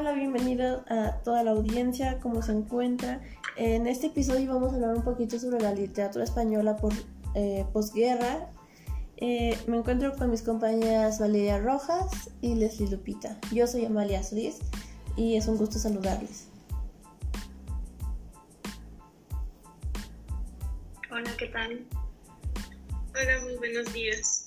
Hola, bienvenidos a toda la audiencia, ¿cómo se encuentra? En este episodio vamos a hablar un poquito sobre la literatura española por eh, posguerra. Eh, me encuentro con mis compañeras Valeria Rojas y Leslie Lupita. Yo soy Amalia Solís y es un gusto saludarles. Hola, ¿qué tal? Hola, muy buenos días.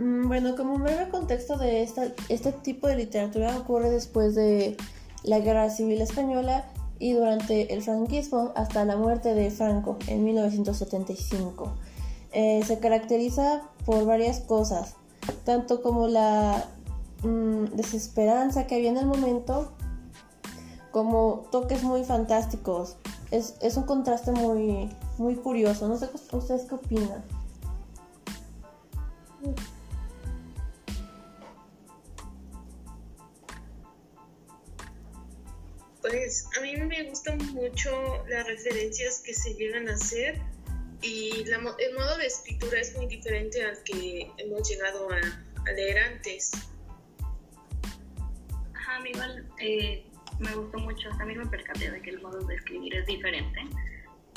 Mm, bueno, como un breve contexto de este tipo de literatura ocurre después de la Guerra Civil Española y durante el franquismo hasta la muerte de Franco en 1975. Eh, se caracteriza por varias cosas, tanto como la mm, desesperanza que había en el momento, como toques muy fantásticos. Es, es un contraste muy, muy curioso. No sé ustedes qué opinan. Pues a mí me gustan mucho las referencias que se llegan a hacer y el modo de escritura es muy diferente al que hemos llegado a, leer antes. Ajá, a mí igual eh, me gustó mucho, también me percaté de que el modo de escribir es diferente,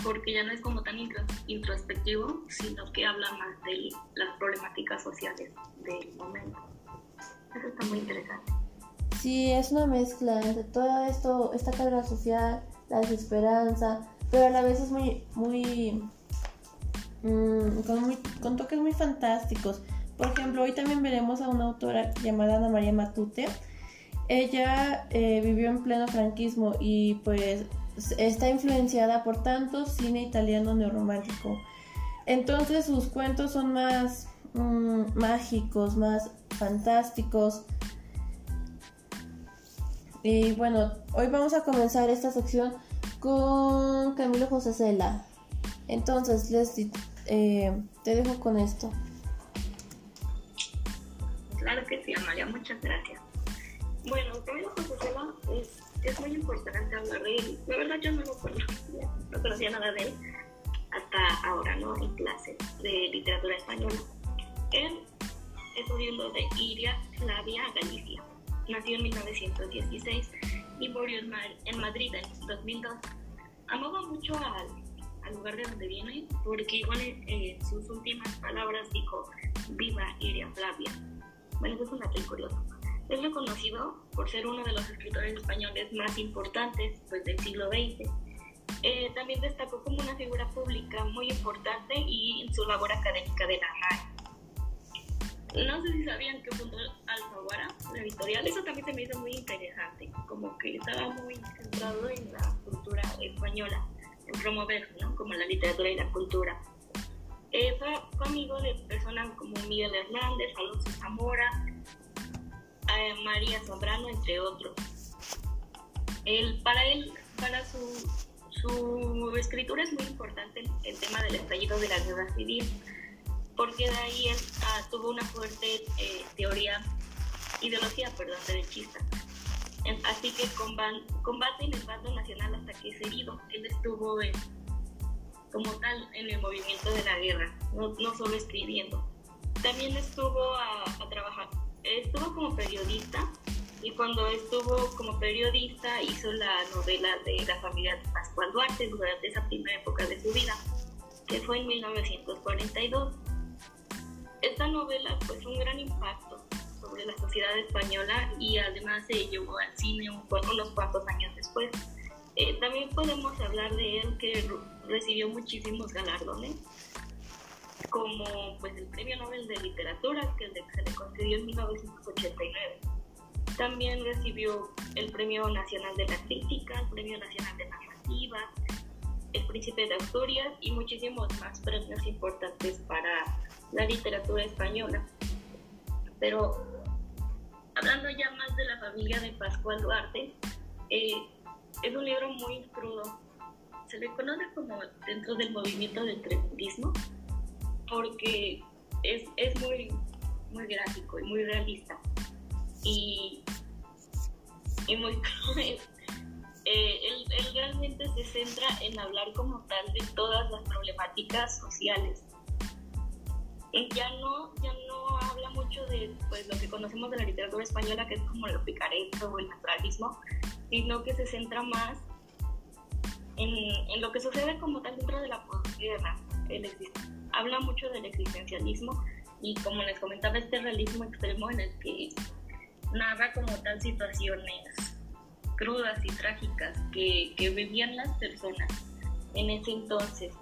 porque ya no es como tan introspectivo, sino que habla más de las problemáticas sociales del momento. Eso está muy interesante. Sí, es una mezcla entre todo esto, esta carga social, la desesperanza, pero a la vez es muy, muy, mm, con, toques muy fantásticos. Por ejemplo, hoy también veremos a una autora llamada Ana María Matute. Ella eh, vivió en pleno franquismo y pues está influenciada por tanto cine italiano neorromántico. Entonces sus cuentos son más mm, mágicos, más fantásticos, y bueno, hoy vamos a comenzar esta sección con Camilo José Cela. Entonces, Leslie, eh, te dejo con esto. Claro que sí, Amalia, muchas gracias. Bueno, Camilo José Cela es, muy importante hablar de él. La verdad yo no lo conocía, no conocía nada de él hasta ahora, ¿no? En clase de literatura española. Él es oriundo de Iria, Flavia, Galicia Nació en 1916 y murió en, Madrid en 2002. Amaba mucho al, lugar de donde viene porque igual en sus últimas palabras dijo viva Iria Flavia. Bueno, eso es un dato curioso. Es reconocido por ser uno de los escritores españoles más importantes pues, del siglo XX. Eh, también destacó como una figura pública muy importante y en su labor académica de la RAE. No sé si sabían que fundó Alfaguara, la editorial. Eso también se me hizo muy interesante, como que estaba muy centrado en la cultura española, en promover, ¿no? Como la literatura y la cultura. Eh, fue, amigo de personas como Miguel Hernández, Alonso Zamora, eh, María Zambrano, entre otros. Él, para él, para su, su escritura es muy importante el tema del estallido de la guerra civil porque de ahí él ah, tuvo una fuerte eh, teoría, ideología, perdón, derechista. Así que combate en el bando nacional hasta que es herido. Él estuvo como tal en el movimiento de la guerra, no, solo escribiendo. También estuvo a, a trabajar, estuvo como periodista y cuando estuvo como periodista hizo la novela de la familia de Pascual Duarte durante esa primera época de su vida, que fue en 1942. Esta novela fue un gran impacto sobre la sociedad española y además se llevó al cine unos cuantos años después. Eh, también podemos hablar de él que recibió muchísimos galardones, como pues el Premio Nobel de Literatura que se le concedió en 1989. También recibió el Premio Nacional de la Crítica, el Premio Nacional de Narrativa, el Príncipe de Asturias y muchísimos más premios importantes para la literatura española. Pero hablando ya más de la familia de Pascual Duarte, eh, es un libro muy crudo. Se le conoce como dentro del movimiento del tremendismo porque es, es muy, muy gráfico y muy realista y, y muy cruel. Eh, él, él, realmente se centra en hablar como tal de todas las problemáticas sociales ya no, ya no habla mucho de pues, lo que conocemos de la literatura española, que es como lo picaresco o el naturalismo, sino que se centra más en, en lo que sucede como tal dentro de la posguerra. Habla mucho del existencialismo y como les comentaba, este realismo extremo en el que narra como tal situaciones crudas y trágicas que, que vivían las personas en ese entonces.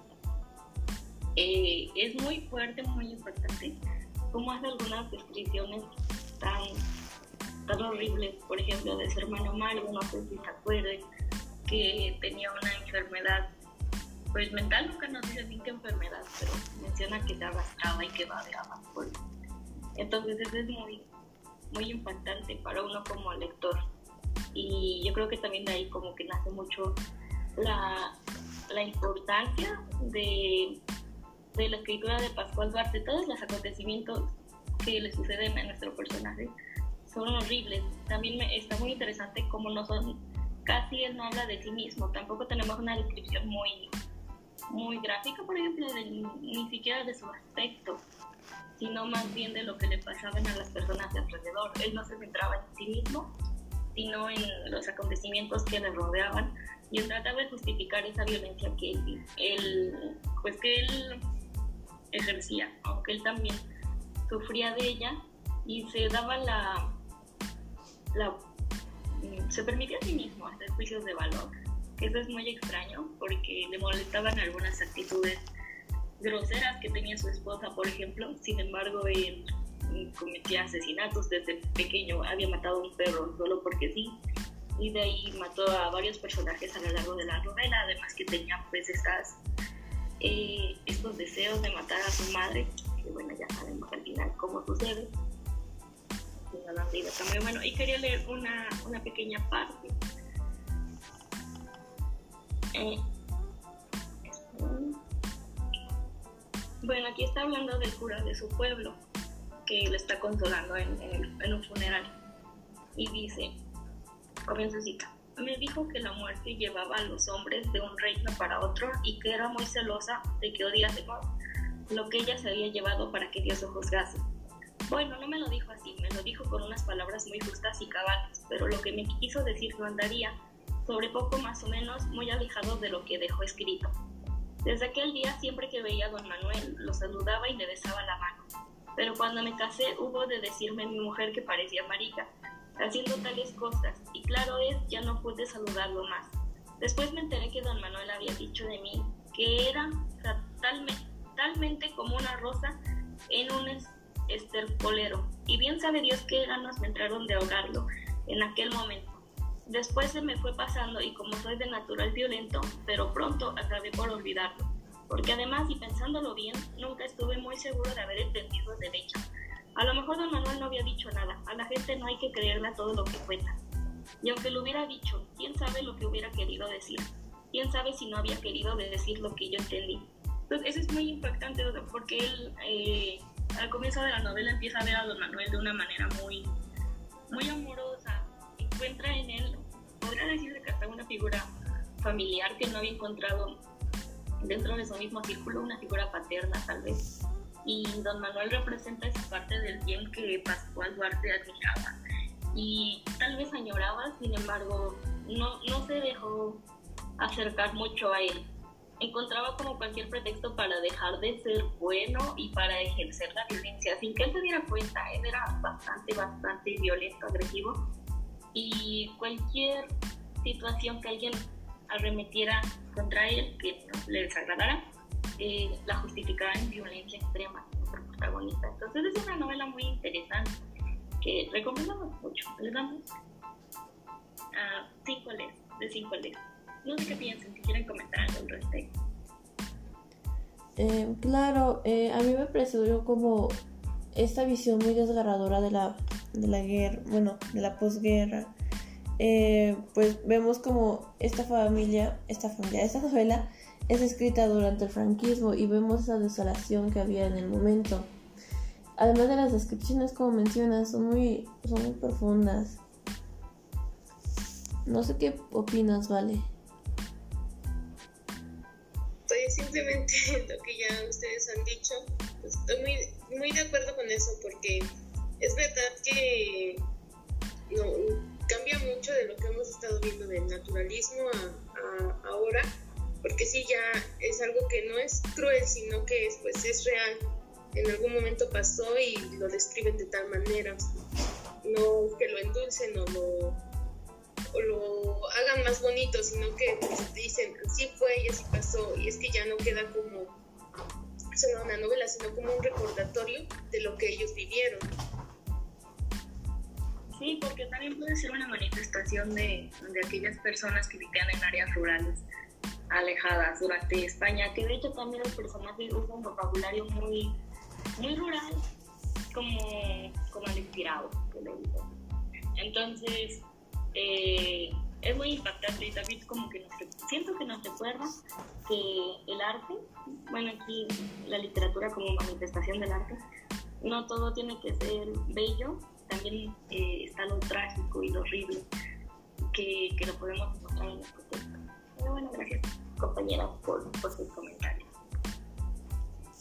Eh, es muy fuerte, muy importante, como hace algunas descripciones tan, tan horribles, por ejemplo, de su hermano Mario, no sé si se acuerden, que tenía una enfermedad, pues mental nunca nos dice bien qué enfermedad, pero menciona que se arrastraba y que babeaba. Entonces eso es muy, muy impactante para uno como lector. Y yo creo que también de ahí como que nace mucho la, la importancia de, de, la escritura de Pascual Duarte. Todos los acontecimientos que le suceden a nuestro personaje son horribles. También me, está muy interesante cómo no son, casi él no habla de sí mismo. Tampoco tenemos una descripción muy, muy gráfica, por ejemplo, ni siquiera de su aspecto sino más bien de lo que le pasaban a las personas de alrededor. Él no se centraba en sí mismo, sino en los acontecimientos que le rodeaban y él trataba de justificar esa violencia que él, pues que él ejercía, aunque él también sufría de ella y se daba la, la se permitía a sí mismo hacer juicios de valor, eso es muy extraño porque le molestaban algunas actitudes groseras que tenía su esposa, por ejemplo. Sin embargo, él cometía asesinatos desde pequeño. Había matado a un perro solo porque sí. Y de ahí mató a varios personajes a lo largo de la novela. Además que tenía pues estas, eh, estos deseos de matar a su madre. Que bueno, ya sabemos al final cómo sucede. Bueno, y quería leer una, una pequeña parte. Eh, bueno, aquí está hablando del cura de su pueblo, que lo está consolando en, un funeral. Y dice, comienza cita, me dijo que la muerte llevaba a los hombres de un reino para otro y que era muy celosa de que odiase lo que ella se había llevado para que Dios lo juzgase. Bueno, no me lo dijo así, me lo dijo con unas palabras muy justas y cabales, pero lo que me quiso decir no andaría sobre poco más o menos muy alejado de lo que dejó escrito. Desde aquel día, siempre que veía a don Manuel, lo saludaba y le besaba la mano. Pero cuando me casé, hubo de decirme mi mujer que parecía marica, haciendo tales cosas, y claro es, ya no pude saludarlo más. Después me enteré que don Manuel había dicho de mí que era talmente, talmente como una rosa en un estercolero, y bien sabe Dios qué ganas me entraron de ahogarlo en aquel momento. Después se me fue pasando y como soy de natural violento, pero pronto acabé por olvidarlo. Porque además, y pensándolo bien, nunca estuve muy seguro de haber entendido derecho. A lo mejor don Manuel no había dicho nada, a la gente no hay que creerle todo lo que cuenta. Y aunque lo hubiera dicho, quién sabe lo que hubiera querido decir. Quién sabe si no había querido decir lo que yo entendí. Entonces, eso es muy impactante porque él, eh, al comienzo de la novela, empieza a ver a don Manuel de una manera muy, muy amorosa. Encuentra en él podría decirse que hasta una figura familiar que no había encontrado dentro de su mismo círculo, una figura paterna tal vez. Y don Manuel representa esa parte del bien que Pascual Duarte admiraba y tal vez añoraba, sin embargo, no, no se dejó acercar mucho a él. Encontraba como cualquier pretexto para dejar de ser bueno y para ejercer la violencia, sin que él se diera cuenta. Él era bastante, bastante violento, agresivo y cualquier situación que alguien arremetiera contra él que le desagradara, eh, la justificaba en violencia extrema nuestro protagonista. Entonces es una novela muy interesante que recomendamos mucho. Le damos a 5 les, de 5 les. No sé qué piensan, si quieren comentar algo al respecto. Eh, claro, eh, a mí me pareció como esta visión muy desgarradora de la de la guerra, bueno, de la posguerra, eh, pues vemos como esta familia, esta familia, esta novela es escrita durante el franquismo y vemos esa desolación que había en el momento. Además de las descripciones, como mencionas, son muy, son muy profundas. No sé qué opinas, Vale. Pues simplemente lo que ya ustedes han dicho, pues, estoy muy, muy de acuerdo con eso, porque es verdad que cambia mucho de lo que hemos estado viendo del naturalismo a, ahora, porque sí ya es algo que no es cruel, sino que es, pues, es real. En algún momento pasó y lo describen de tal manera. No que lo endulcen o lo, o lo hagan más bonito, sino que dicen, así fue y así pasó. Y es que ya no queda como solo una novela, sino como un recordatorio de lo que ellos vivieron. Sí, porque también puede ser una manifestación de, de aquellas personas que vivían en áreas rurales alejadas durante España, que de hecho también el personaje usa un vocabulario muy, muy rural, como, como el inspirado, que le digo. Entonces, eh, es muy impactante y también como que nos, siento que nos recuerda que el arte, bueno, aquí la literatura como manifestación del arte, no todo tiene que ser bello, también eh, está lo trágico y lo horrible que, que lo podemos encontrar en texto. Pero bueno, gracias compañeras por, por sus comentarios.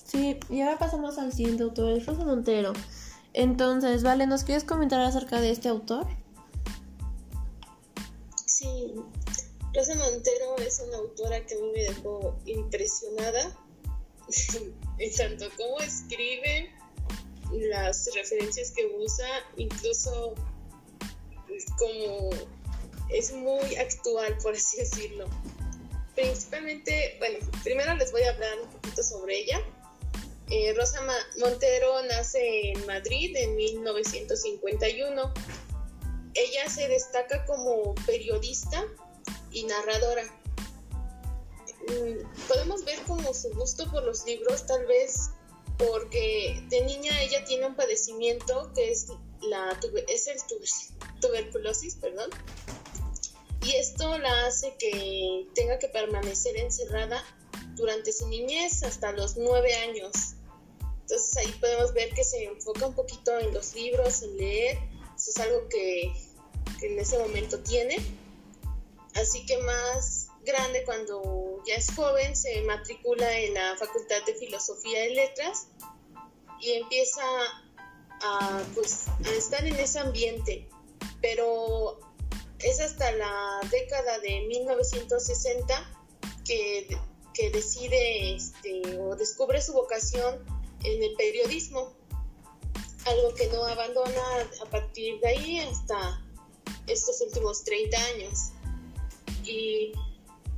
Sí, y ahora pasamos al siguiente autor, es Rosa Montero. Entonces, Vale, ¿nos quieres comentar acerca de este autor? Sí, Rosa Montero es una autora que a mí me dejó impresionada, en tanto como escribe, las referencias que usa, incluso como es muy actual, por así decirlo. Principalmente, bueno, primero les voy a hablar un poquito sobre ella. Eh, Rosa Montero nace en Madrid en 1951. Ella se destaca como periodista y narradora. Mm, podemos ver como su gusto por los libros, tal vez porque de niña ella tiene un padecimiento que es, la, es el tuberculosis, perdón, y esto la hace que tenga que permanecer encerrada durante su niñez hasta los nueve años. Entonces ahí podemos ver que se enfoca un poquito en los libros, en leer, eso es algo que, en ese momento tiene. Así que más grande cuando ya es joven se matricula en la Facultad de Filosofía y Letras y empieza a, pues, a estar en ese ambiente, pero es hasta la década de 1960 que, que decide este, o descubre su vocación en el periodismo, algo que no abandona a partir de ahí hasta estos últimos 30 años. Y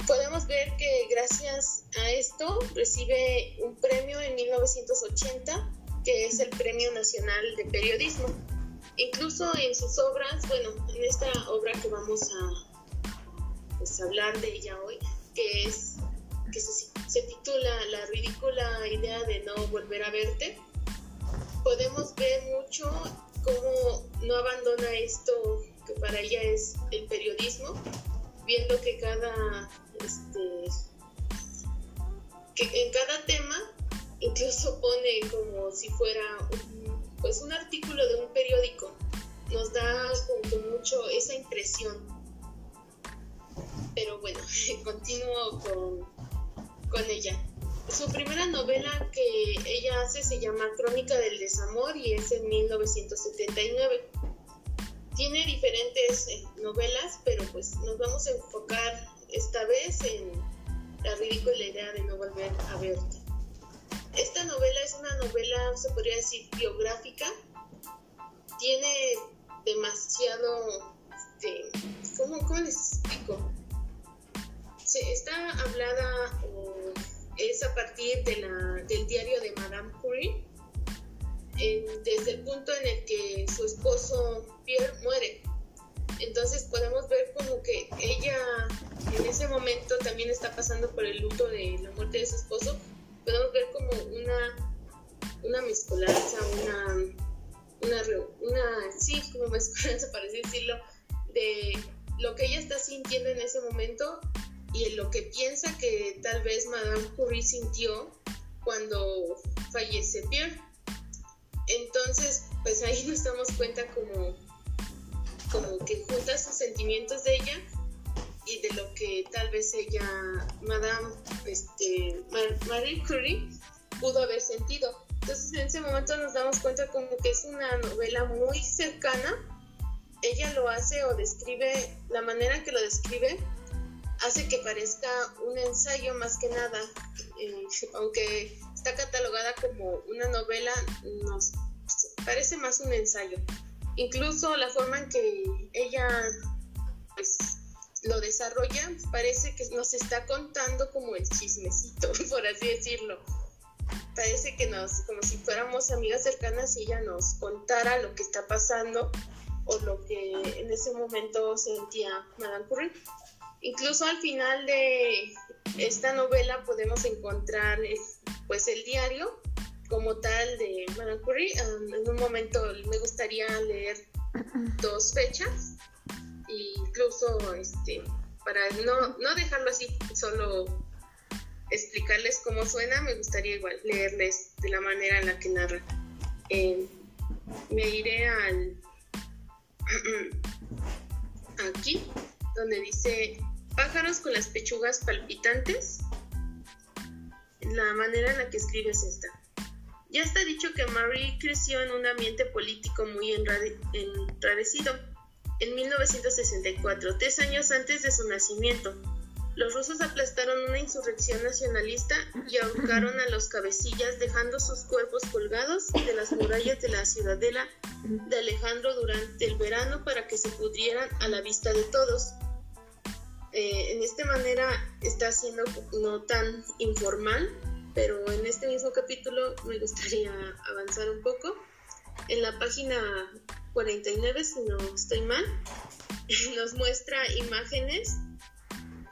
podemos ver que gracias a esto recibe un premio en 1980, que es el Premio Nacional de Periodismo. Incluso en sus obras, bueno, en esta obra que vamos a pues, hablar de ella hoy, que es que se, se titula La ridícula idea de no volver a verte, podemos ver mucho cómo no abandona esto que para ella es el periodismo, viendo que cada este, que en cada tema incluso pone como si fuera un, pues un artículo de un periódico. Nos da como mucho esa impresión. Pero bueno, continúo con, con ella. Su primera novela que ella hace se llama Crónica del Desamor y es en 1979. Tiene diferentes eh, novelas, pero pues nos vamos a enfocar esta vez en la ridícula idea de no volver a verte. Esta novela es una novela, se podría decir, biográfica. Tiene demasiado, este, ¿cómo, les explico? Se, está hablada, es a partir de la, del diario de Madame Curie, desde el punto en el que su esposo Pierre muere. Entonces podemos ver como que ella en ese momento también está pasando por el luto de la muerte de su esposo. Podemos ver como una, una mezcolanza, una, una, una, sí, como mezcolanza, para decirlo, de lo que ella está sintiendo en ese momento y en lo que piensa que tal vez Madame Curie sintió cuando fallece Pierre. Entonces, pues ahí nos damos cuenta como, como que junta sus sentimientos de ella vez ella, Madame, este, Marie Curie pudo haber sentido. Entonces en ese momento nos damos cuenta como que es una novela muy cercana. Ella lo hace o describe, la manera que lo describe, hace que parezca un ensayo más que nada. Eh, aunque está catalogada como una novela, nos parece más un ensayo. Incluso la forma en que ella pues, lo desarrolla parece que nos está contando como el chismecito, por así decirlo. Parece que nos, como si fuéramos amigas cercanas y ella nos contara lo que está pasando o lo que en ese momento sentía Madame Curie. Incluso al final de esta novela podemos encontrar pues el diario como tal de Madame Curie. en un momento me gustaría leer dos fechas incluso este, para no, no dejarlo así, solo explicarles cómo suena, me gustaría igual leerles de la manera en la que narra. Eh, me iré al aquí, donde dice pájaros con las pechugas palpitantes. La manera en la que escribe es esta. Ya está dicho que Marie creció en un ambiente político muy enrarecido en 1964, tres años antes de su nacimiento. Los rusos aplastaron una insurrección nacionalista y ahorcaron a los cabecillas dejando sus cuerpos colgados de las murallas de la ciudadela de Alejandro durante el verano para que se pudrieran a la vista de todos. Eh, en esta manera está siendo no tan informal, pero en este mismo capítulo me gustaría avanzar un poco. En la página 49, si no estoy mal, nos muestra imágenes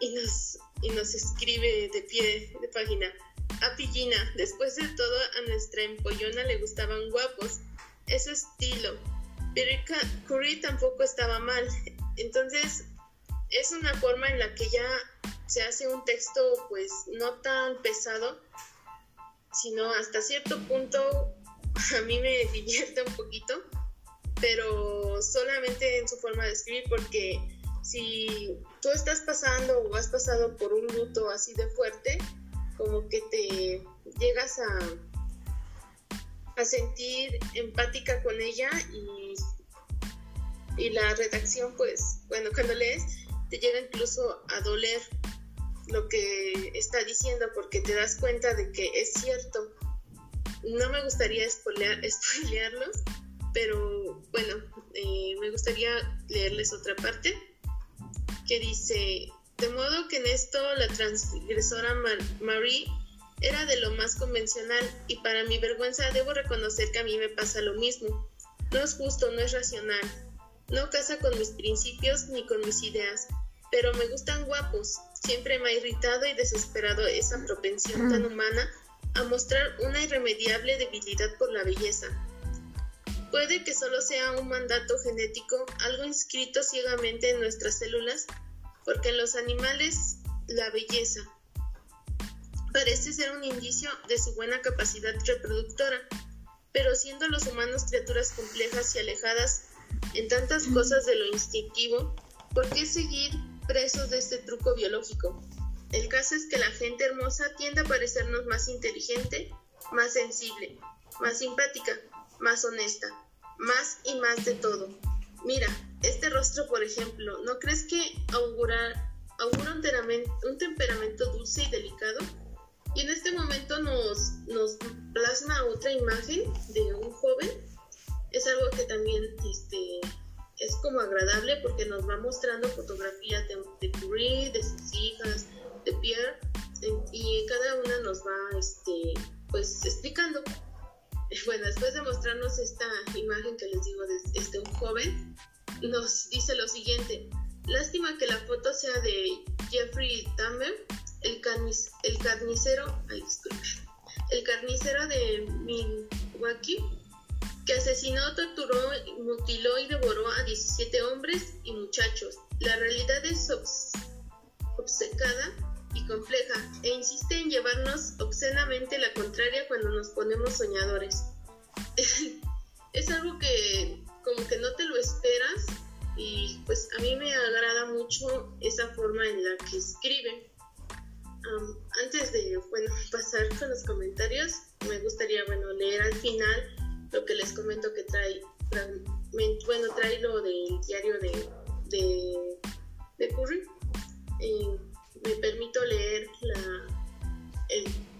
y nos, y nos escribe de pie de página. A Pillina, después de todo, a nuestra empollona le gustaban guapos. Ese estilo. Pero Curry tampoco estaba mal. Entonces, es una forma en la que ya se hace un texto, pues, no tan pesado, sino hasta cierto punto a mí me divierte un poquito pero solamente en su forma de escribir, porque si tú estás pasando o has pasado por un luto así de fuerte, como que te llegas a, a sentir empática con ella y, y la redacción, pues, bueno, cuando lees, te llega incluso a doler lo que está diciendo porque te das cuenta de que es cierto. No me gustaría spoilear, spoilearlos, pero bueno, eh, me gustaría leerles otra parte que dice, de modo que en esto la transgresora Marie era de lo más convencional y para mi vergüenza debo reconocer que a mí me pasa lo mismo. No es justo, no es racional, no casa con mis principios ni con mis ideas, pero me gustan guapos. Siempre me ha irritado y desesperado esa propensión tan humana a mostrar una irremediable debilidad por la belleza Puede que solo sea un mandato genético, algo inscrito ciegamente en nuestras células, porque en los animales la belleza parece ser un indicio de su buena capacidad reproductora, pero siendo los humanos criaturas complejas y alejadas en tantas cosas de lo instintivo, ¿por qué seguir presos de este truco biológico? El caso es que la gente hermosa tiende a parecernos más inteligente, más sensible, más simpática, más honesta, más y más de todo. Mira, este rostro, por ejemplo, ¿no crees que augura, un, temperamento dulce y delicado? Y en este momento nos, plasma otra imagen de un joven. Es algo que también este, es como agradable porque nos va mostrando fotografías de, de de sus hijas, de Pierre, y cada una nos va este, pues explicando bueno, después de mostrarnos esta imagen que les digo de este un joven, nos dice lo siguiente. Lástima que la foto sea de Jeffrey Dahmer, el, el carnicero, el carnicero de Milwaukee, que asesinó, torturó, mutiló y devoró a 17 hombres y muchachos. La realidad es obcecada y compleja e insiste en llevarnos obscenamente la contraria cuando nos ponemos soñadores. es algo que como que no te lo esperas y pues a mí me agrada mucho esa forma en la que escribe. antes de bueno, pasar con los comentarios, me gustaría, bueno, leer al final lo que les comento que trae, bueno, trae lo del diario de, de, Curry. Eh, me permito leer la,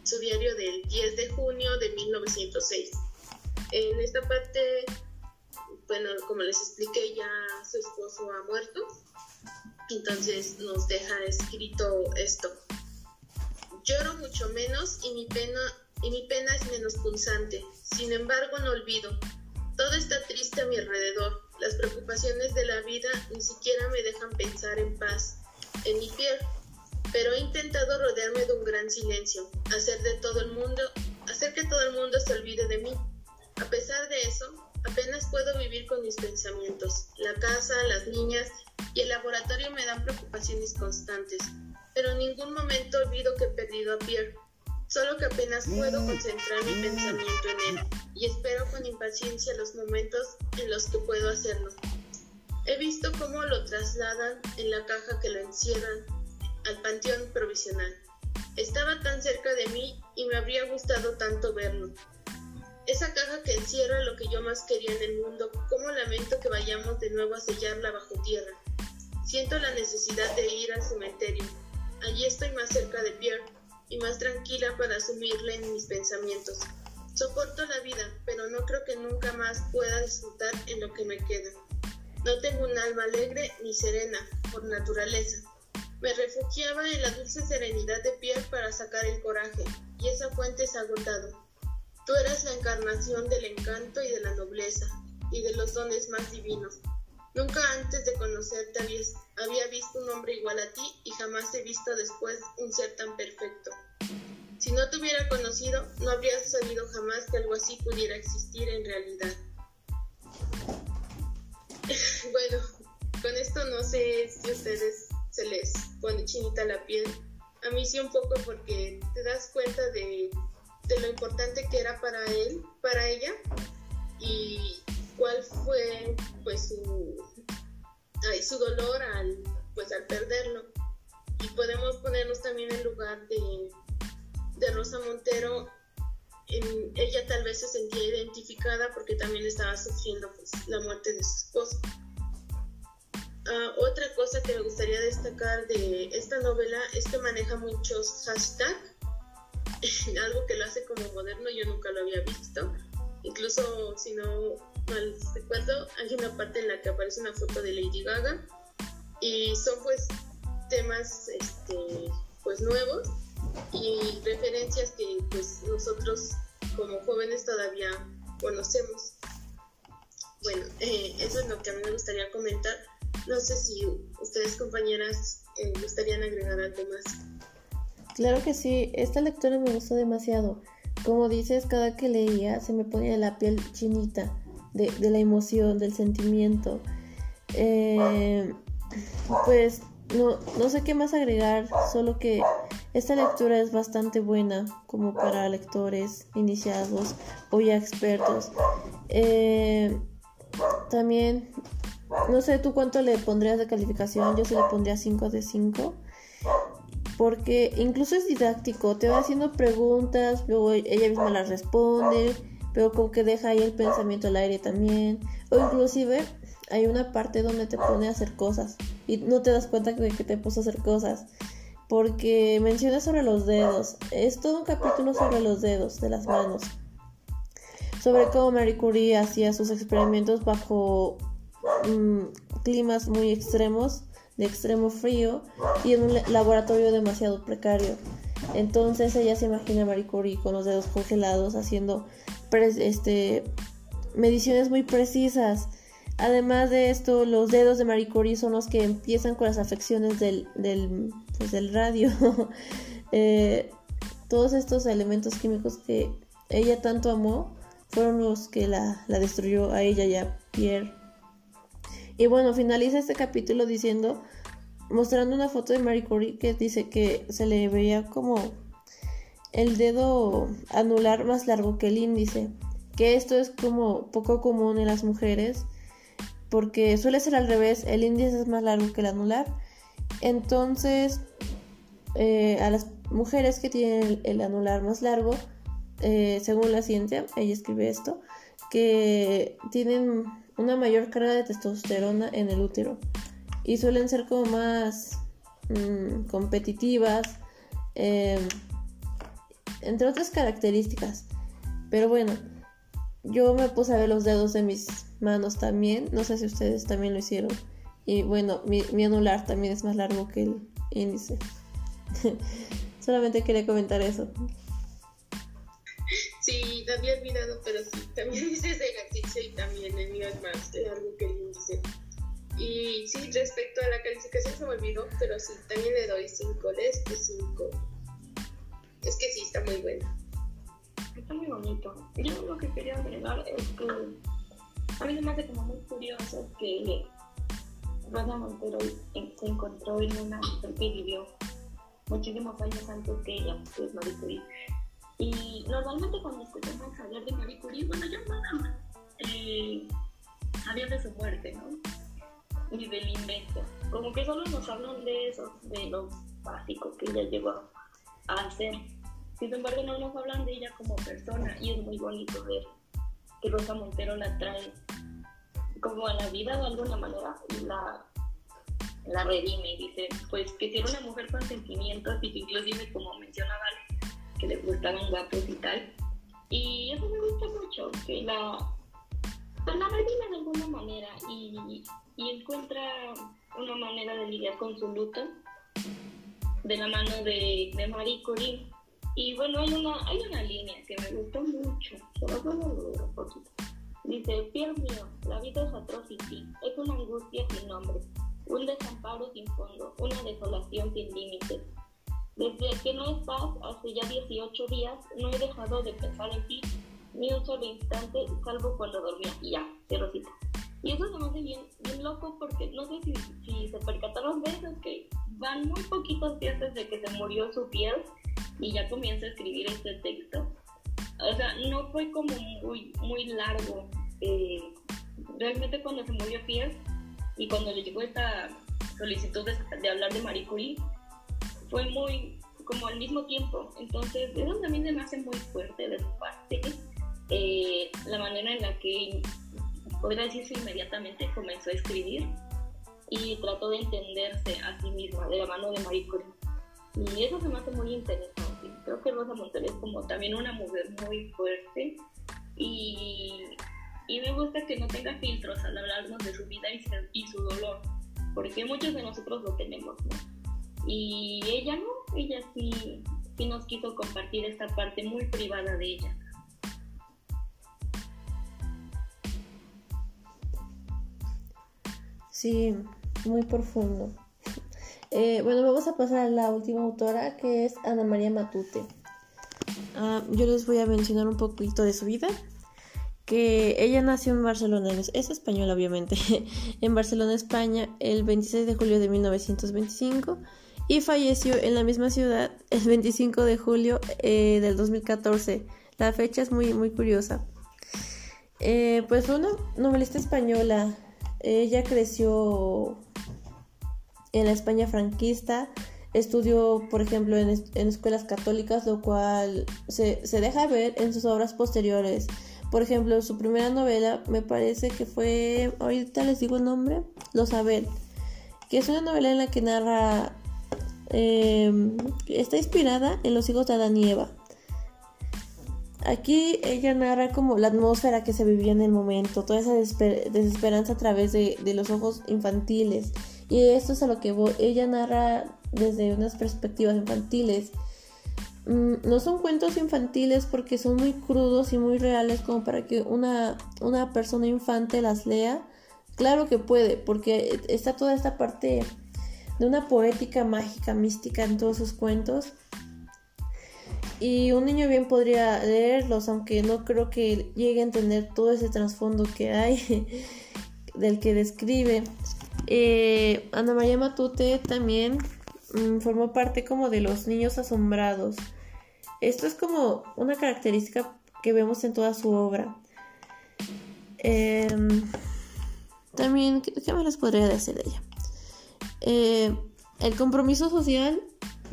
su diario del 10 de junio de 1906. En esta parte, bueno, como les expliqué, ya su esposo ha muerto, entonces nos deja escrito esto. Lloro mucho menos y mi pena, y mi pena es menos punzante. Sin embargo, no olvido. Todo está triste a mi alrededor. Las preocupaciones de la vida ni siquiera me dejan pensar en paz, en mi piel. Pero he intentado rodearme de un gran silencio, hacer de todo el mundo, hacer que todo el mundo se olvide de mí. A pesar de eso, apenas puedo vivir con mis pensamientos. La casa, las niñas y el laboratorio me dan preocupaciones constantes, pero en ningún momento olvido que he perdido a Pierre solo que apenas puedo concentrar mi pensamiento en él y espero con impaciencia los momentos en los que puedo hacerlo. He visto cómo lo trasladan en la caja que lo encierran al panteón provisional. Estaba tan cerca de mí y me habría gustado tanto verlo. Esa caja que encierra lo que yo más quería en el mundo, cómo lamento que vayamos de nuevo a sellarla bajo tierra. Siento la necesidad de ir al cementerio. Allí estoy más cerca de Pierre y más tranquila para asumirla en mis pensamientos. Soporto la vida, pero no creo que nunca más pueda disfrutar en lo que me queda. No tengo un alma alegre ni serena, por naturaleza. Me refugiaba en la dulce serenidad de Pierre para sacar el coraje, y esa fuente se ha agotado. Tú eras la encarnación del encanto y de la nobleza, y de los dones más divinos. Nunca antes de conocerte había visto un hombre igual a ti y jamás he visto después un ser tan perfecto. Si no te hubiera conocido, no habría sabido jamás que algo así pudiera existir en realidad. bueno, con esto no sé si ustedes se les pone chinita la piel. A mí sí un poco porque te das cuenta de, de lo importante que era para él, para ella, y cuál fue pues su, su dolor al, pues, al perderlo. Y podemos ponernos también en lugar de, de Rosa Montero. ella tal vez se sentía identificada porque también estaba sufriendo pues, la muerte de su esposo. Ah, otra cosa que me gustaría destacar de esta novela es que maneja muchos hashtags, algo que lo hace como moderno, yo nunca lo había visto. Incluso si no mal recuerdo, hay una parte en la que aparece una foto de Lady Gaga y son pues temas este, pues nuevos y referencias que pues nosotros como jóvenes todavía conocemos. Bueno, eso es lo que a mí me gustaría comentar. No sé si ustedes compañeras eh, gustarían agregar algo más. Claro que sí, esta lectura me gustó demasiado. Como dices, cada que leía se me ponía la piel chinita de, la emoción, del sentimiento. Eh, pues no, no sé qué más agregar, solo que esta lectura es bastante buena como para lectores iniciados o ya expertos. Eh, también, no sé tú cuánto le pondrías de calificación, yo se le pondría 5 de 5 porque incluso es didáctico, te va haciendo preguntas, luego ella misma las responde, pero como que deja ahí el pensamiento al aire también, o inclusive hay una parte donde te pone a hacer cosas y no te das cuenta de que te puso a hacer cosas, porque menciona sobre los dedos, es todo un capítulo sobre los dedos de las manos, sobre cómo Marie Curie hacía sus experimentos bajo mm, climas muy extremos de extremo frío y en un laboratorio demasiado precario. Entonces ella se imagina a Marie Curie con los dedos congelados haciendo este, mediciones muy precisas. Además de esto, los dedos de Marie Curie son los que empiezan con las afecciones del, del, pues, radio. Eh, todos estos elementos químicos que ella tanto amó fueron los que la, la destruyó a ella y a Pierre. Y bueno, finaliza este capítulo diciendo, mostrando una foto de Marie Curie que dice que se le veía como el dedo anular más largo que el índice, que esto es como poco común en las mujeres, porque suele ser al revés, el índice es más largo que el anular. Entonces, eh, a las mujeres que tienen el, anular más largo, eh, según la ciencia, ella escribe esto, que tienen una mayor carga de testosterona en el útero y suelen ser como más mm, competitivas, em, entre otras características. Pero bueno, yo me puse a ver los dedos de mis manos también, no sé si ustedes también lo hicieron. Y bueno, mi, mi anular también es más largo que el índice. Solamente quería comentar eso. Había olvidado, pero sí, también hice ese ejercicio y también el mío es más largo que el índice. Y sí, respecto a la calificación se me olvidó, pero sí, también le doy 5, le doy 5. Es que sí, está muy bueno. Está muy bonito. Yo lo que quería agregar es que a mí me hace como muy curioso que Rosa Montero se encontró en una mujer que vivió muchísimos años antes que ella, que es Marie Curie. Y normalmente cuando escuchamos hablar de Marie Curie, bueno, yo nada más eh, de su muerte, ¿no? Y del invento. Como que solo nos hablan de eso, de lo básico que ella llegó a hacer. Sin embargo, no nos hablan de ella como persona y es muy bonito ver que Rosa Montero la trae como a la vida de alguna manera y la la redime y dice, pues que si era una mujer con sentimientos y que inclusive como mencionaba que le gustaban guapos y tal. Y eso me gusta mucho, la, pues la de alguna manera y, y encuentra una manera de lidiar con su luto de la mano de, de Marie Curie. Y bueno, hay una, hay una línea que me gustó mucho. Dice, Dios mío, la vida es atroz y sí, es una angustia sin nombre un desamparo sin fondo, una desolación sin límites. Desde que no estás, hace ya 18 días, no he dejado de pensar en ti ni un solo instante, salvo cuando dormía. Y ya, cero cita. Y eso se me hace bien, bien loco porque no sé si, si se percataron de eso, que van muy poquitos días desde que se murió su piel y ya comienza a escribir este texto. O sea, no fue como muy, muy largo. Eh, realmente cuando se murió Pierre y cuando le llegó esta solicitud de, hablar de Marie Curie, fue muy como al mismo tiempo. Entonces, eso también me hace muy fuerte de su parte. Eh, la manera en la que, podría decirse inmediatamente, comenzó a escribir y trató de entenderse a sí misma de la mano de Marie Curie. Y eso se me hace muy interesante. Creo que Rosa Montero es como también una mujer muy fuerte y y me gusta que no tenga filtros al hablarnos de su vida y su, dolor, porque muchos de nosotros lo tenemos, ¿no? Y ella no, ella sí, sí nos quiso compartir esta parte muy privada de ella. Sí, muy profundo. Eh, bueno, vamos a pasar a la última autora que es Ana María Matute. Ah, yo les voy a mencionar un poquito de su vida que ella nació en Barcelona, es española obviamente, en Barcelona, España, el 26 de julio de 1925 y falleció en la misma ciudad el 25 de julio eh, del 2014. La fecha es muy, muy curiosa. Eh, pues fue una novelista española. Ella creció en la España franquista, estudió, por ejemplo, en, escuelas católicas, lo cual se, se deja ver en sus obras posteriores. Por ejemplo, su primera novela me parece que fue, ahorita les digo el nombre, Lo Saber, que es una novela en la que narra, em, está inspirada en los hijos de Adán y Eva. Aquí ella narra como la atmósfera que se vivía en el momento, toda esa desesperanza a través de, los ojos infantiles. Y esto es a lo que ella narra desde unas perspectivas infantiles Mm, no son cuentos infantiles porque son muy crudos y muy reales como para que una, una persona infante las lea. Claro que puede, porque está toda esta parte de una poética mágica, mística en todos sus cuentos. Y un niño bien podría leerlos, aunque no creo que llegue a entender todo ese trasfondo que hay del que describe. Eh, Ana María Matute también Mm, formó parte como de los niños asombrados. Esto es como una característica que vemos en toda su obra. Em, también, ¿qué, más les podría decir de ella? Eh, el compromiso social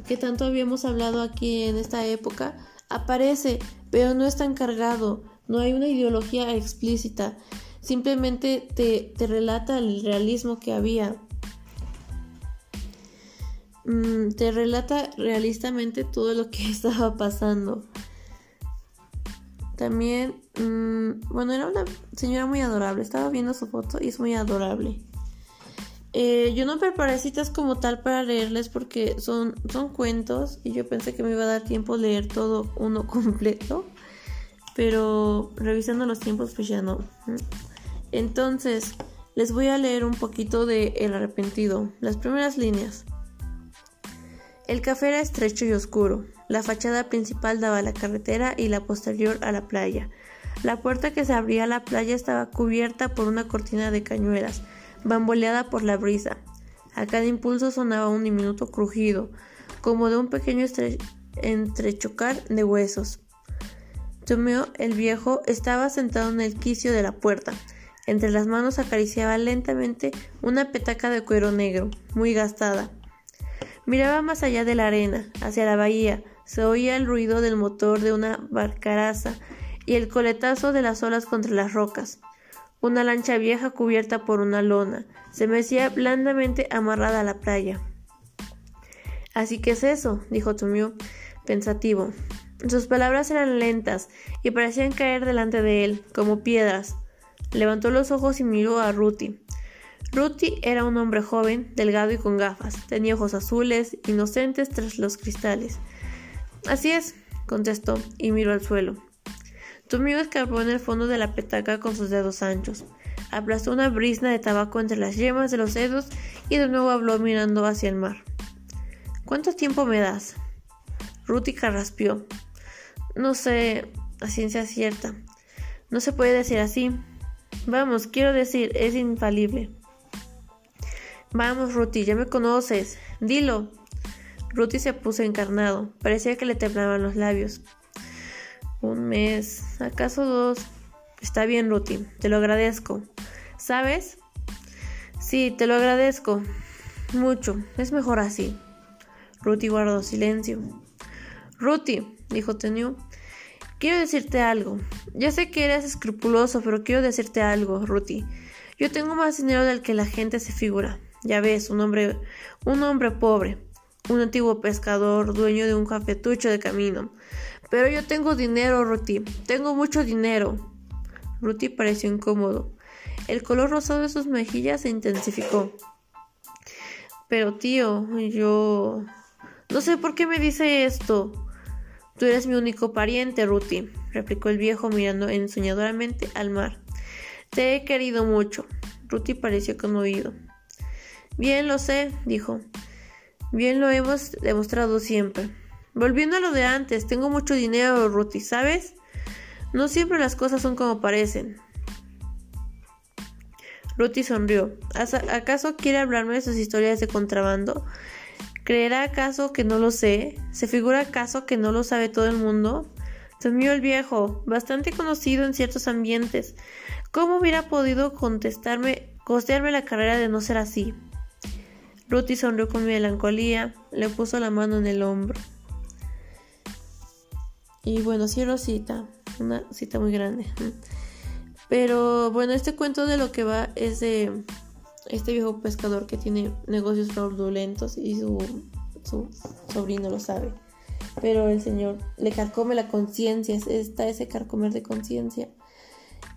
que tanto habíamos hablado aquí en esta época, aparece, pero no es tan cargado, no hay una ideología explícita, simplemente te, te relata el realismo que había. Mm, te relata realistamente todo lo que estaba pasando. También, mm, bueno, era una señora muy adorable. Estaba viendo su foto y es muy adorable. Eh, yo no preparé citas como tal para leerles porque son, son cuentos y yo pensé que me iba a dar tiempo leer todo uno completo. Pero revisando los tiempos, pues ya no. Entonces, les voy a leer un poquito de El arrepentido, las primeras líneas. El café era estrecho y oscuro. La fachada principal daba a la carretera y la posterior a la playa. La puerta que se abría a la playa estaba cubierta por una cortina de cañuelas, bamboleada por la brisa. A cada impulso sonaba un diminuto crujido, como de un pequeño entrechocar de huesos. Tomeo, el viejo, estaba sentado en el quicio de la puerta. Entre las manos acariciaba lentamente una petaca de cuero negro, muy gastada. Miraba más allá de la arena, hacia la bahía. Se oía el ruido del motor de una barcaraza y el coletazo de las olas contra las rocas. Una lancha vieja cubierta por una lona se mecía blandamente amarrada a la playa. Así que es eso, dijo Tomio, pensativo. Sus palabras eran lentas y parecían caer delante de él, como piedras. Levantó los ojos y miró a Ruti. Ruti era un hombre joven, delgado y con gafas. Tenía ojos azules, inocentes tras los cristales. Así es, contestó, y miró al suelo. Tomio escarbó en el fondo de la petaca con sus dedos anchos. Aplastó una brisna de tabaco entre las yemas de los dedos y de nuevo habló mirando hacia el mar. ¿Cuánto tiempo me das? Ruti carraspió. No sé, a ciencia cierta. No se puede decir así. Vamos, quiero decir, es infalible. Vamos, Ruti, ya me conoces. Dilo. Ruti se puso encarnado. Parecía que le temblaban los labios. Un mes, acaso dos. Está bien, Ruti, te lo agradezco. ¿Sabes? Sí, te lo agradezco. Mucho. Es mejor así. Ruti guardó silencio. Ruti, dijo Tenio, quiero decirte algo. Ya sé que eres escrupuloso, pero quiero decirte algo, Ruti. Yo tengo más dinero del que la gente se figura. Ya ves, un hombre, un hombre pobre, un antiguo pescador, dueño de un cafetucho de camino. Pero yo tengo dinero, Ruti. Tengo mucho dinero. Ruti pareció incómodo. El color rosado de sus mejillas se intensificó. Pero tío, yo... No sé por qué me dice esto. Tú eres mi único pariente, Ruti, replicó el viejo mirando ensoñadoramente al mar. Te he querido mucho. Ruti pareció conmovido. Bien lo sé, dijo. Bien lo hemos demostrado siempre. Volviendo a lo de antes, tengo mucho dinero, Ruti, ¿sabes? No siempre las cosas son como parecen. Ruti sonrió. ¿Acaso quiere hablarme de sus historias de contrabando? ¿Creerá acaso que no lo sé? ¿Se figura acaso que no lo sabe todo el mundo? mío el viejo, bastante conocido en ciertos ambientes. ¿Cómo hubiera podido contestarme, costearme la carrera de no ser así? Ruti sonrió con melancolía, le puso la mano en el hombro. Y bueno, cierro cita, una cita muy grande. Pero bueno, este cuento de lo que va es de este viejo pescador que tiene negocios fraudulentos y su, sobrino lo sabe. Pero el señor le carcome la conciencia, está ese carcomer de conciencia.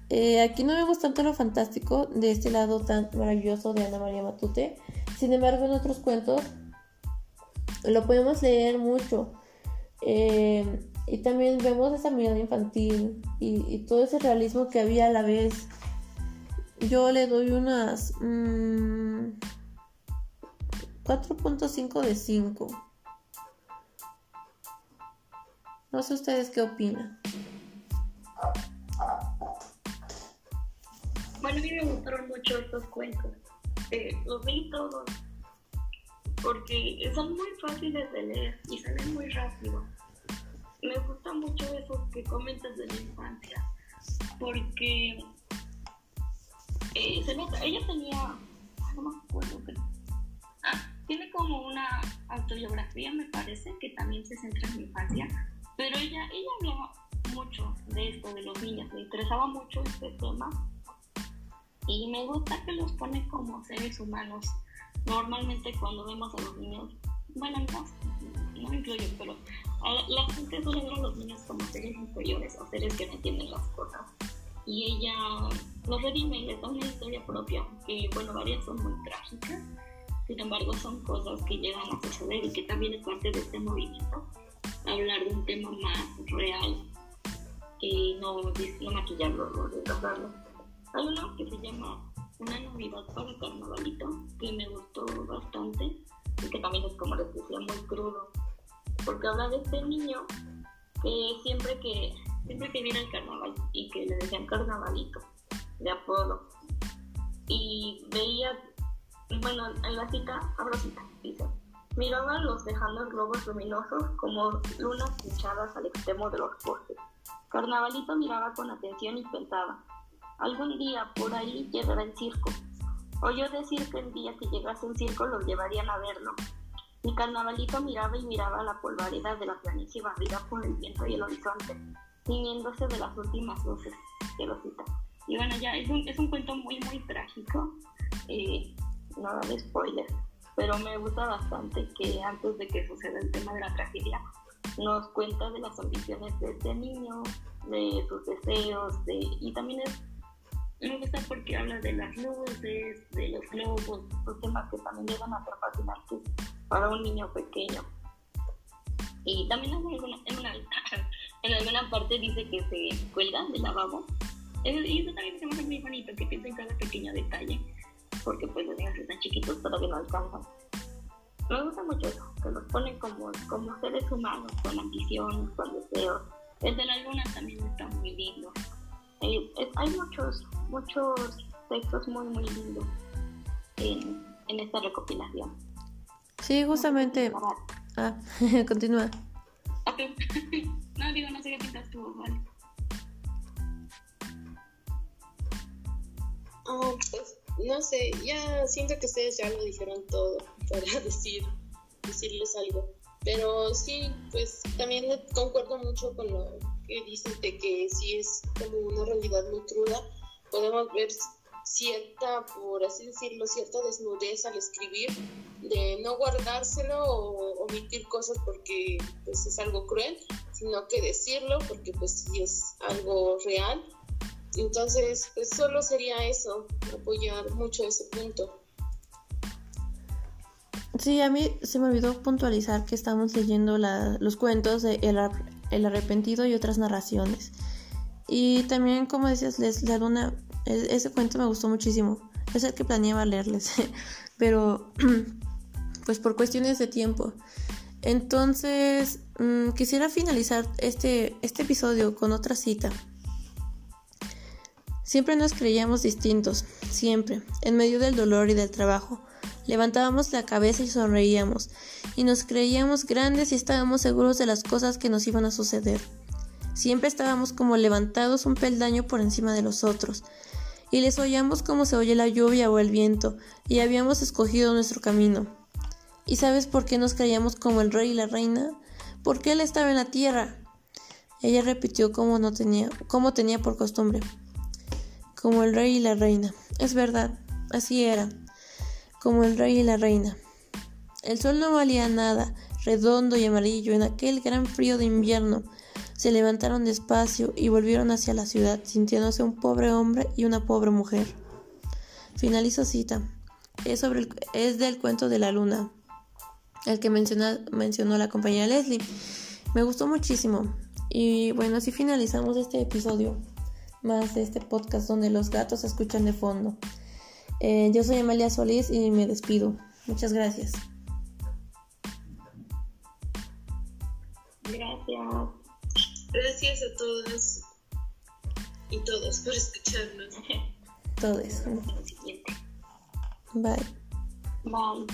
Eh, aquí no vemos tanto lo fantástico de este lado tan maravilloso de Ana María Matute. Sin embargo, en otros cuentos lo podemos leer mucho. Eh, y también vemos esa mirada infantil y, todo ese realismo que había a la vez. Yo le doy unas 4.5 mm, de 5. No sé ustedes qué opinan. Bueno, a mí me gustaron mucho estos cuentos. Eh, los vi todos porque son muy fáciles de leer y salen muy rápido. Me gusta mucho eso que comentas de la infancia, porque eh, se nota, ella tenía, no me acuerdo, pero, ah, tiene como una autobiografía, me parece, que también se centra en mi infancia, pero ella, ella hablaba mucho de esto, de los niños, me interesaba mucho este tema y me gusta que los pone como seres humanos. Normalmente cuando vemos a los niños, bueno, no, no incluyo, pero la gente suele ver a los niños como seres inferiores o seres que no entienden las cosas. Y ella los redime y les da una historia propia, que bueno, varias son muy trágicas, sin embargo son cosas que llegan a suceder y que también es parte de este movimiento, hablar de un tema más real y no, no maquillarlo o desgastarlo. Hay uno que se llama Una Navidad para Carnavalito, que me gustó bastante y que también es como les decía muy crudo, porque habla de este niño que siempre que siempre que viene el carnaval y que le decían carnavalito de apodo y veía bueno en la cita abro cita dice miraba los dejando globos luminosos como lunas hinchadas al extremo de los postes. Carnavalito miraba con atención y pensaba algún día por ahí llegará el circo. Oyó decir que el día que llegase el circo los llevarían a verlo mi carnavalito miraba y miraba la polvareda de la planicie barrida por el viento y el horizonte, ciñéndose de las últimas luces de. Y bueno, ya es un, es un cuento muy, muy trágico, eh, nada de spoilers, pero me gusta bastante que antes de que suceda el tema de la tragedia, nos cuenta de las ambiciones de este niño, de sus deseos, de, y también es, me gusta porque habla de las luces, de los globos, los temas que también llegan a ser fascinantes para un niño pequeño. Y también en alguna, en, una, en alguna parte dice que se cuelga del lavabo. Y eso también se me hace muy bonito, que piensa en cada pequeño detalle, porque pues los niños están chiquitos, todavía no alcanzan. Me gusta mucho eso, que los ponen como, como seres humanos, con ambiciones, con deseos. El de la luna también está muy lindo. Eh, hay muchos, muchos textos muy, muy lindos en, en esta recopilación. Sí, justamente. Ah, continúa. no, digo, no sé qué piensas tú, vale. Oh, pues, no sé, ya siento que ustedes ya lo dijeron todo para decir, decirles algo. Pero sí, pues también concuerdo mucho con lo que dices de que sí es como una realidad muy cruda. Podemos ver cierta, por así decirlo, cierta desnudez al escribir, de no guardárselo o omitir cosas porque pues es algo cruel, sino que decirlo porque pues sí es algo real. Entonces, pues solo sería eso, apoyar mucho ese punto. Sí, a mí se me olvidó puntualizar que estamos leyendo los cuentos de el, el, Arrepentido y otras narraciones. Y también, como decías, Les, la luna ese cuento me gustó muchísimo. Es el que planeaba leerles, pero pues por cuestiones de tiempo. Entonces, mm, quisiera finalizar este, este episodio con otra cita. Siempre nos creíamos distintos, siempre, en medio del dolor y del trabajo. Levantábamos la cabeza y sonreíamos, y nos creíamos grandes y estábamos seguros de las cosas que nos iban a suceder. Siempre estábamos como levantados un peldaño por encima de los otros, y les oíamos como se oye la lluvia o el viento, y habíamos escogido nuestro camino. ¿Y sabes por qué nos creíamos como el rey y la reina? Porque él estaba en la tierra. Ella repitió como no tenía, como tenía por costumbre. Como el rey y la reina. Es verdad, así era. Como el rey y la reina. El sol no valía nada, redondo y amarillo en aquel gran frío de invierno, se levantaron despacio y volvieron hacia la ciudad, sintiéndose un pobre hombre y una pobre mujer. Finalizo cita. Es, sobre es del cuento de la luna, el que mencionó la compañera Leslie. Me gustó muchísimo. Y bueno, así finalizamos este episodio, más de este podcast donde los gatos se escuchan de fondo. Eh, yo soy Amalia Solís y me despido. Muchas gracias. Gracias. Gracias a todas y todos por escucharnos. Todos. Bye. Bye.